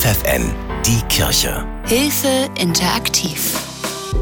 FFN, die Kirche. Hilfe interaktiv.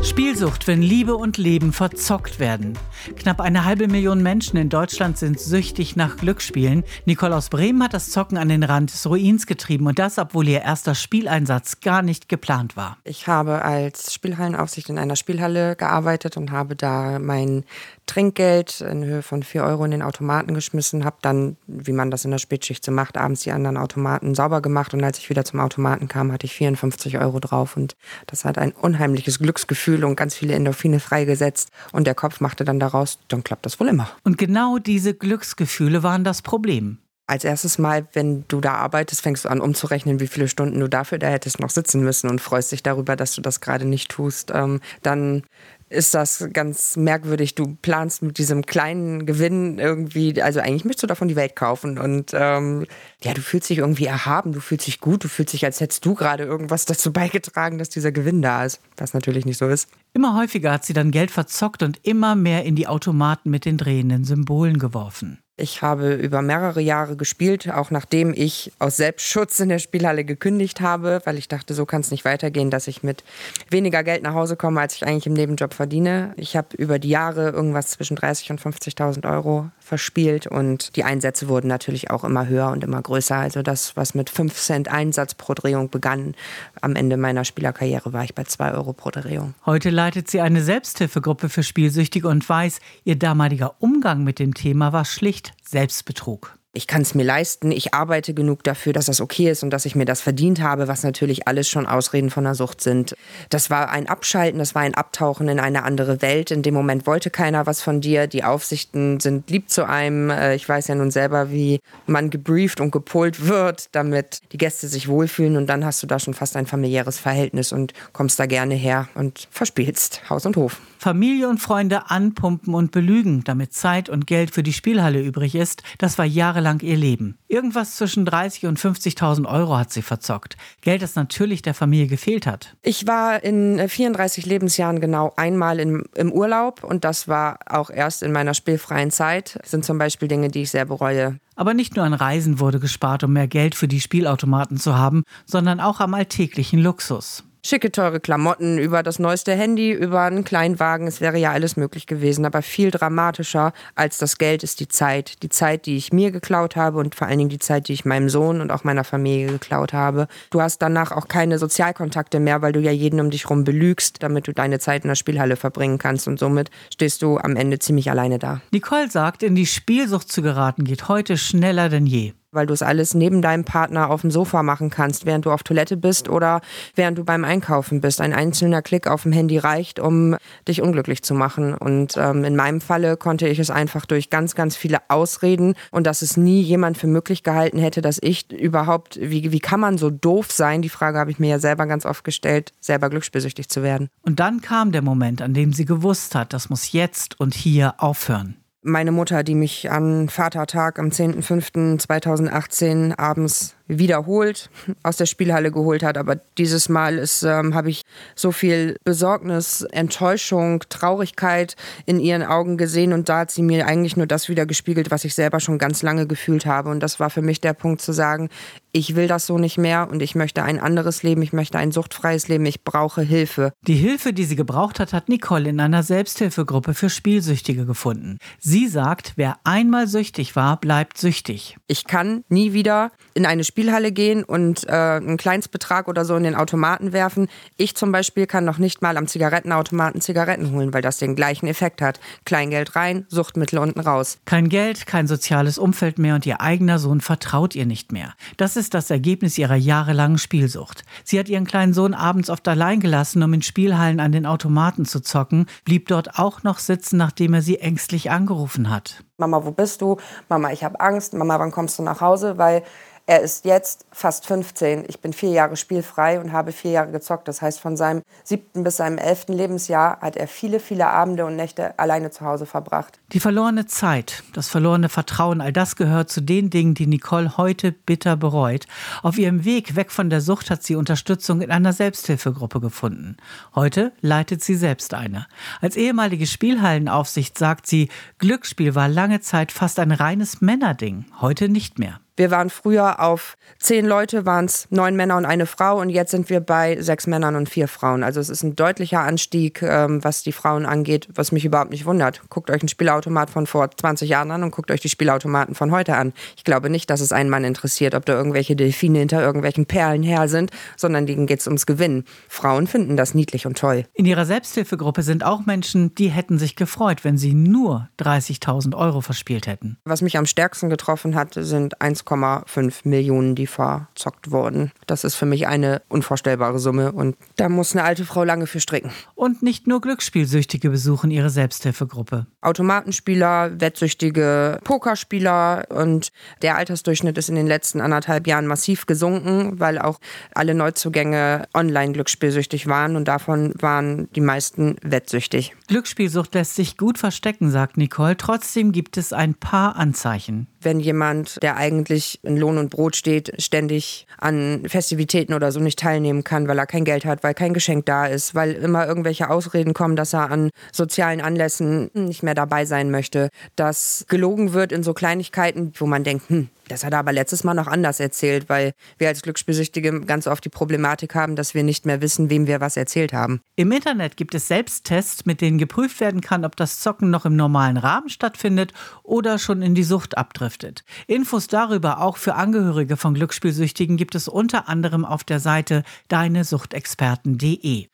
Spielsucht, wenn Liebe und Leben verzockt werden. Knapp eine halbe Million Menschen in Deutschland sind süchtig nach Glücksspielen. Nicole aus Bremen hat das Zocken an den Rand des Ruins getrieben und das, obwohl ihr erster Spieleinsatz gar nicht geplant war. Ich habe als Spielhallenaufsicht in einer Spielhalle gearbeitet und habe da mein Trinkgeld in Höhe von 4 Euro in den Automaten geschmissen, habe dann, wie man das in der Spätschicht so macht, abends die anderen Automaten sauber gemacht und als ich wieder zum Automaten kam, hatte ich 54 Euro drauf und das hat ein unheimliches Glücksgefühl und ganz viele Endorphine freigesetzt und der Kopf machte dann daraus, dann klappt das wohl immer. Und genau diese Glücksgefühle waren das Problem. Als erstes Mal, wenn du da arbeitest, fängst du an umzurechnen, wie viele Stunden du dafür da hättest noch sitzen müssen und freust dich darüber, dass du das gerade nicht tust. Ähm, dann ist das ganz merkwürdig. Du planst mit diesem kleinen Gewinn irgendwie, also eigentlich möchtest du davon die Welt kaufen und ähm, ja, du fühlst dich irgendwie erhaben, du fühlst dich gut, du fühlst dich, als hättest du gerade irgendwas dazu beigetragen, dass dieser Gewinn da ist, was natürlich nicht so ist. Immer häufiger hat sie dann Geld verzockt und immer mehr in die Automaten mit den drehenden Symbolen geworfen. Ich habe über mehrere Jahre gespielt, auch nachdem ich aus Selbstschutz in der Spielhalle gekündigt habe, weil ich dachte, so kann es nicht weitergehen, dass ich mit weniger Geld nach Hause komme, als ich eigentlich im Nebenjob verdiene. Ich habe über die Jahre irgendwas zwischen 30 und 50.000 Euro verspielt und die Einsätze wurden natürlich auch immer höher und immer größer. Also das, was mit 5 Cent Einsatz pro Drehung begann, am Ende meiner Spielerkarriere war ich bei 2 Euro pro Drehung. Heute leitet sie eine Selbsthilfegruppe für Spielsüchtige und weiß, ihr damaliger Umgang mit dem Thema war schlicht Selbstbetrug ich kann es mir leisten, ich arbeite genug dafür, dass das okay ist und dass ich mir das verdient habe, was natürlich alles schon Ausreden von der Sucht sind. Das war ein Abschalten, das war ein Abtauchen in eine andere Welt. In dem Moment wollte keiner was von dir. Die Aufsichten sind lieb zu einem. Äh, ich weiß ja nun selber, wie man gebrieft und gepolt wird, damit die Gäste sich wohlfühlen und dann hast du da schon fast ein familiäres Verhältnis und kommst da gerne her und verspielst Haus und Hof. Familie und Freunde anpumpen und belügen, damit Zeit und Geld für die Spielhalle übrig ist, das war jahrelang ihr Leben. Irgendwas zwischen 30 und 50.000 Euro hat sie verzockt. Geld, das natürlich der Familie gefehlt hat. Ich war in 34 Lebensjahren genau einmal im, im Urlaub und das war auch erst in meiner spielfreien Zeit. Das sind zum Beispiel Dinge, die ich sehr bereue. Aber nicht nur an Reisen wurde gespart, um mehr Geld für die Spielautomaten zu haben, sondern auch am alltäglichen Luxus schicke, teure Klamotten, über das neueste Handy, über einen Kleinwagen. Es wäre ja alles möglich gewesen. Aber viel dramatischer als das Geld ist die Zeit. Die Zeit, die ich mir geklaut habe und vor allen Dingen die Zeit, die ich meinem Sohn und auch meiner Familie geklaut habe. Du hast danach auch keine Sozialkontakte mehr, weil du ja jeden um dich rum belügst, damit du deine Zeit in der Spielhalle verbringen kannst. Und somit stehst du am Ende ziemlich alleine da. Nicole sagt, in die Spielsucht zu geraten geht heute schneller denn je weil du es alles neben deinem Partner auf dem Sofa machen kannst, während du auf Toilette bist oder während du beim Einkaufen bist. Ein einzelner Klick auf dem Handy reicht, um dich unglücklich zu machen. Und ähm, in meinem Falle konnte ich es einfach durch ganz, ganz viele Ausreden und dass es nie jemand für möglich gehalten hätte, dass ich überhaupt, wie, wie kann man so doof sein? Die Frage habe ich mir ja selber ganz oft gestellt, selber glücksbesüchtig zu werden. Und dann kam der Moment, an dem sie gewusst hat, das muss jetzt und hier aufhören meine Mutter, die mich an Vatertag am 10.05.2018 abends wiederholt aus der Spielhalle geholt hat. Aber dieses Mal ähm, habe ich so viel Besorgnis, Enttäuschung, Traurigkeit in ihren Augen gesehen und da hat sie mir eigentlich nur das wieder gespiegelt, was ich selber schon ganz lange gefühlt habe. Und das war für mich der Punkt zu sagen, ich will das so nicht mehr und ich möchte ein anderes Leben, ich möchte ein suchtfreies Leben, ich brauche Hilfe. Die Hilfe, die sie gebraucht hat, hat Nicole in einer Selbsthilfegruppe für Spielsüchtige gefunden. Sie sagt, wer einmal süchtig war, bleibt süchtig. Ich kann nie wieder in eine Spielhalle gehen und äh, einen Kleinstbetrag oder so in den Automaten werfen. Ich zum Beispiel kann noch nicht mal am Zigarettenautomaten Zigaretten holen, weil das den gleichen Effekt hat. Kleingeld rein, Suchtmittel unten raus. Kein Geld, kein soziales Umfeld mehr und ihr eigener Sohn vertraut ihr nicht mehr. Das ist das Ergebnis ihrer jahrelangen Spielsucht. Sie hat ihren kleinen Sohn abends oft allein gelassen, um in Spielhallen an den Automaten zu zocken, blieb dort auch noch sitzen, nachdem er sie ängstlich angerufen hat. Mama, wo bist du? Mama, ich habe Angst. Mama, wann kommst du nach Hause? Weil er ist jetzt fast 15. Ich bin vier Jahre spielfrei und habe vier Jahre gezockt. Das heißt, von seinem siebten bis seinem elften Lebensjahr hat er viele, viele Abende und Nächte alleine zu Hause verbracht. Die verlorene Zeit, das verlorene Vertrauen, all das gehört zu den Dingen, die Nicole heute bitter bereut. Auf ihrem Weg weg von der Sucht hat sie Unterstützung in einer Selbsthilfegruppe gefunden. Heute leitet sie selbst eine. Als ehemalige Spielhallenaufsicht sagt sie, Glücksspiel war lange Zeit fast ein reines Männerding, heute nicht mehr. Wir waren früher auf zehn Leute, waren es neun Männer und eine Frau und jetzt sind wir bei sechs Männern und vier Frauen. Also es ist ein deutlicher Anstieg, ähm, was die Frauen angeht, was mich überhaupt nicht wundert. Guckt euch einen Spielautomat von vor 20 Jahren an und guckt euch die Spielautomaten von heute an. Ich glaube nicht, dass es einen Mann interessiert, ob da irgendwelche Delfine hinter irgendwelchen Perlen her sind, sondern denen geht es ums Gewinnen. Frauen finden das niedlich und toll. In ihrer Selbsthilfegruppe sind auch Menschen, die hätten sich gefreut, wenn sie nur 30.000 Euro verspielt hätten. Was mich am stärksten getroffen hat, sind 1,5 Millionen, die verzockt wurden. Das ist für mich eine unvorstellbare Summe und da muss eine alte Frau lange für stricken. Und nicht nur Glücksspielsüchtige besuchen ihre Selbsthilfegruppe. Automatenspieler, wettsüchtige Pokerspieler und der Altersdurchschnitt ist in den letzten anderthalb Jahren massiv gesunken, weil auch alle Neuzugänge online glücksspielsüchtig waren und davon waren die meisten wettsüchtig. Glücksspielsucht lässt sich gut verstecken, sagt Nicole. Trotzdem gibt es ein paar Anzeichen. Wenn jemand, der eigentlich in Lohn und Brot steht, ständig an Festivitäten oder so nicht teilnehmen kann, weil er kein Geld hat, weil kein Geschenk da ist, weil immer irgendwelche Ausreden kommen, dass er an sozialen Anlässen nicht mehr dabei sein möchte, dass gelogen wird in so Kleinigkeiten, wo man denkt, hm, das hat er aber letztes Mal noch anders erzählt, weil wir als Glücksspielsüchtige ganz oft die Problematik haben, dass wir nicht mehr wissen, wem wir was erzählt haben. Im Internet gibt es Selbsttests, mit denen geprüft werden kann, ob das Zocken noch im normalen Rahmen stattfindet oder schon in die Sucht abdriftet. Infos darüber auch für Angehörige von Glücksspielsüchtigen gibt es unter anderem auf der Seite deinesuchtexperten.de.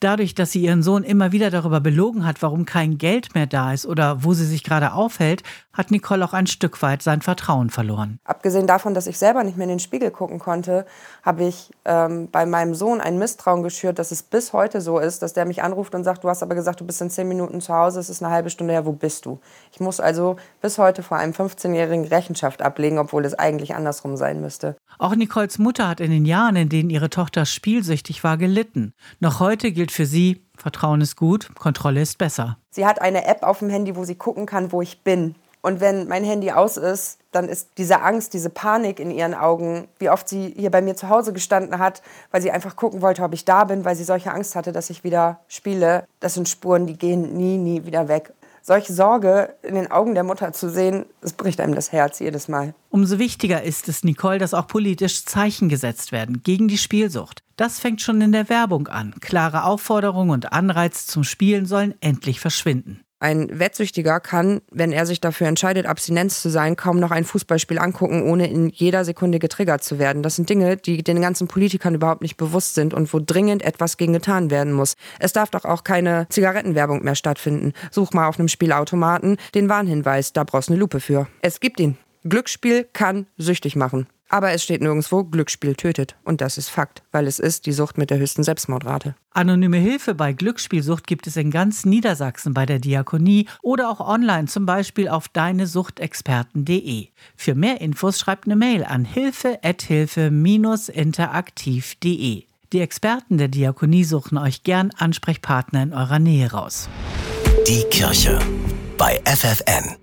Dadurch, dass sie ihren Sohn immer wieder darüber belogen hat, warum kein Geld mehr da ist oder wo sie sich gerade aufhält, hat Nicole auch ein Stück weit sein Vertrauen verloren. Abgesehen davon, dass ich selber nicht mehr in den Spiegel gucken konnte, habe ich ähm, bei meinem Sohn ein Misstrauen geschürt, dass es bis heute so ist, dass der mich anruft und sagt, du hast aber gesagt, du bist in zehn Minuten zu Hause, es ist eine halbe Stunde her, wo bist du? Ich muss also bis heute vor einem 15-Jährigen Rechenschaft ablegen, obwohl es eigentlich andersrum sein müsste. Auch Nicoles Mutter hat in den Jahren, in denen ihre Tochter spielsüchtig war, gelitten. Noch heute gilt für sie, Vertrauen ist gut, Kontrolle ist besser. Sie hat eine App auf dem Handy, wo sie gucken kann, wo ich bin. Und wenn mein Handy aus ist, dann ist diese Angst, diese Panik in ihren Augen, wie oft sie hier bei mir zu Hause gestanden hat, weil sie einfach gucken wollte, ob ich da bin, weil sie solche Angst hatte, dass ich wieder spiele. Das sind Spuren, die gehen nie, nie wieder weg solche Sorge in den Augen der Mutter zu sehen, es bricht einem das Herz jedes Mal. Umso wichtiger ist es, Nicole, dass auch politisch Zeichen gesetzt werden gegen die Spielsucht. Das fängt schon in der Werbung an. Klare Aufforderungen und Anreiz zum Spielen sollen endlich verschwinden. Ein Wettsüchtiger kann, wenn er sich dafür entscheidet, Abstinenz zu sein, kaum noch ein Fußballspiel angucken, ohne in jeder Sekunde getriggert zu werden. Das sind Dinge, die den ganzen Politikern überhaupt nicht bewusst sind und wo dringend etwas gegen getan werden muss. Es darf doch auch keine Zigarettenwerbung mehr stattfinden. Such mal auf einem Spielautomaten den Warnhinweis, da brauchst du eine Lupe für. Es gibt ihn. Glücksspiel kann süchtig machen. Aber es steht nirgendwo, Glücksspiel tötet. Und das ist Fakt, weil es ist die Sucht mit der höchsten Selbstmordrate. Anonyme Hilfe bei Glücksspielsucht gibt es in ganz Niedersachsen bei der Diakonie oder auch online, zum Beispiel auf deinesuchtexperten.de. Für mehr Infos schreibt eine Mail an hilfe-interaktiv.de. Die Experten der Diakonie suchen euch gern Ansprechpartner in eurer Nähe raus. Die Kirche bei FFN.